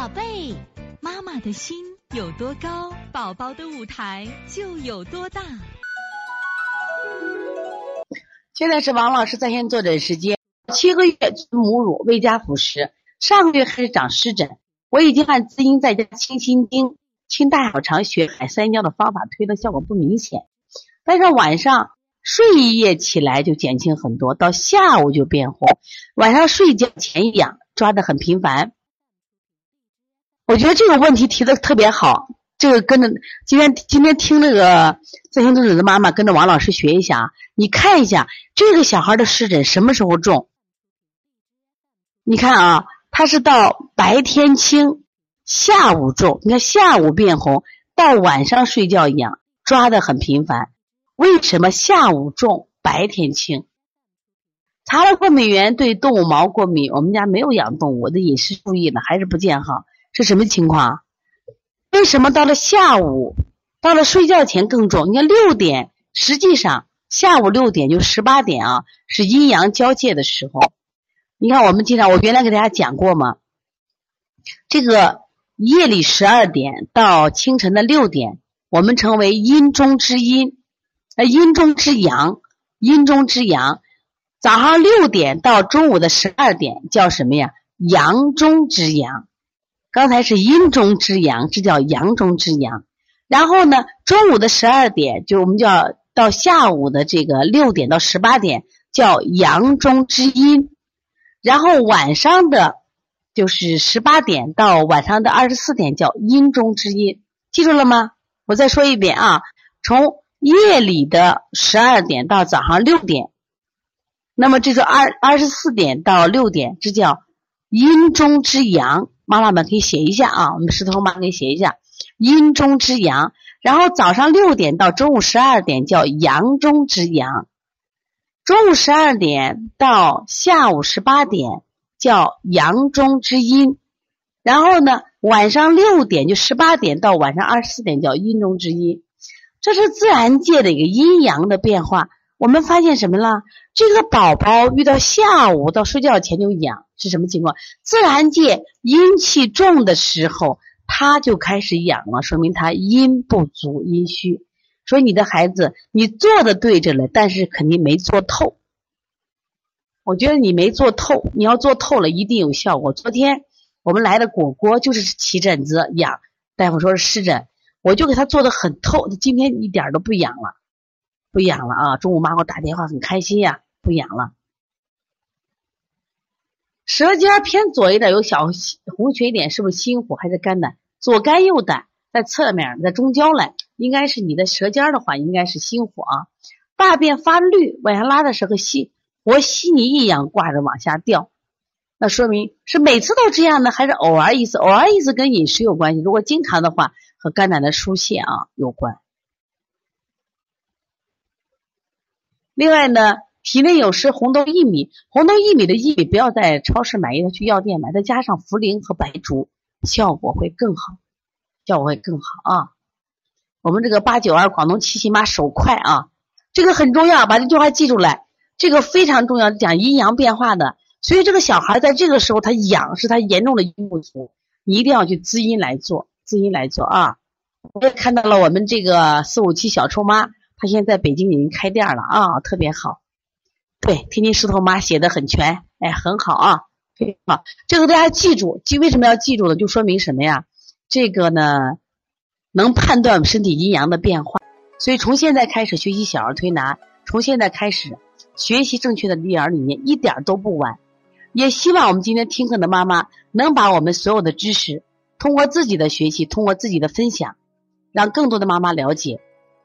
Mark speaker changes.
Speaker 1: 宝贝，妈妈的心有多高，宝宝的舞台就有多大。
Speaker 2: 现在是王老师在线坐诊时间。七个月母乳未加辅食，上个月开始长湿疹，我已经按滋阴在家清心经、清大小肠、血海三焦的方法推的效果不明显，但是晚上睡一夜起来就减轻很多，到下午就变红，晚上睡觉前痒，抓的很频繁。我觉得这个问题提的特别好，这个跟着今天今天听那个在线坐诊的妈妈跟着王老师学一下啊，你看一下这个小孩的湿疹什么时候重？你看啊，他是到白天轻，下午重。你看下午变红，到晚上睡觉痒，抓的很频繁。为什么下午重，白天轻？查了过敏源，对动物毛过敏。我们家没有养动物，我的饮食注意了，还是不见好。是什么情况？为什么到了下午，到了睡觉前更重？你看六点，实际上下午六点就十八点啊，是阴阳交界的时候。你看我们经常，我原来给大家讲过嘛？这个夜里十二点到清晨的六点，我们称为阴中之阴，呃，阴中之阳，阴中之阳。早上六点到中午的十二点叫什么呀？阳中之阳。刚才是阴中之阳，这叫阳中之阳。然后呢，中午的十二点，就我们叫到下午的这个六点到十八点，叫阳中之阴。然后晚上的，就是十八点到晚上的二十四点，叫阴中之阴。记住了吗？我再说一遍啊，从夜里的十二点到早上六点，那么这个二二十四点到六点，这叫阴中之阳。妈妈们可以写一下啊，我们石头妈可以写一下。阴中之阳，然后早上六点到中午十二点叫阳中之阳，中午十二点到下午十八点叫阳中之阴，然后呢晚上六点就十八点到晚上二十四点叫阴中之阴，这是自然界的一个阴阳的变化。我们发现什么了？这个宝宝遇到下午到睡觉前就痒，是什么情况？自然界阴气重的时候，他就开始痒了，说明他阴不足、阴虚。所以你的孩子，你做的对着了，但是肯定没做透。我觉得你没做透，你要做透了，一定有效果。昨天我们来的果果就是起疹子痒，大夫说是湿疹，我就给他做的很透，今天一点都不痒了。不痒了啊！中午妈给我打电话，很开心呀，不痒了。舌尖偏左一点，有小红血点，是不是心火还是肝胆？左肝右胆，在侧面，在中焦来，应该是你的舌尖的话，应该是心火啊。大便发绿，往下拉的时候稀和稀泥一样挂着往下掉，那说明是每次都这样呢，还是偶尔一次？偶尔一次跟饮食有关系，如果经常的话，和肝胆的疏泄啊有关。另外呢，体内有湿，红豆薏米，红豆薏米的薏米不要在超市买，要去药店买，再加上茯苓和白术，效果会更好，效果会更好啊。我们这个八九二广东七喜妈手快啊，这个很重要，把这句话记住来，这个非常重要，讲阴阳变化的。所以这个小孩在这个时候他痒，是他严重的阴不足，你一定要去滋阴来做，滋阴来做啊。我也看到了我们这个四五七小臭妈。他现在在北京已经开店了啊，特别好。对，天津石头妈写的很全，哎，很好啊，非常好。这个大家记住，记为什么要记住呢？就说明什么呀？这个呢，能判断身体阴阳的变化。所以从现在开始学习小儿推拿，从现在开始学习正确的育儿理念，一点都不晚。也希望我们今天听课的妈妈能把我们所有的知识，通过自己的学习，通过自己的分享，让更多的妈妈了解。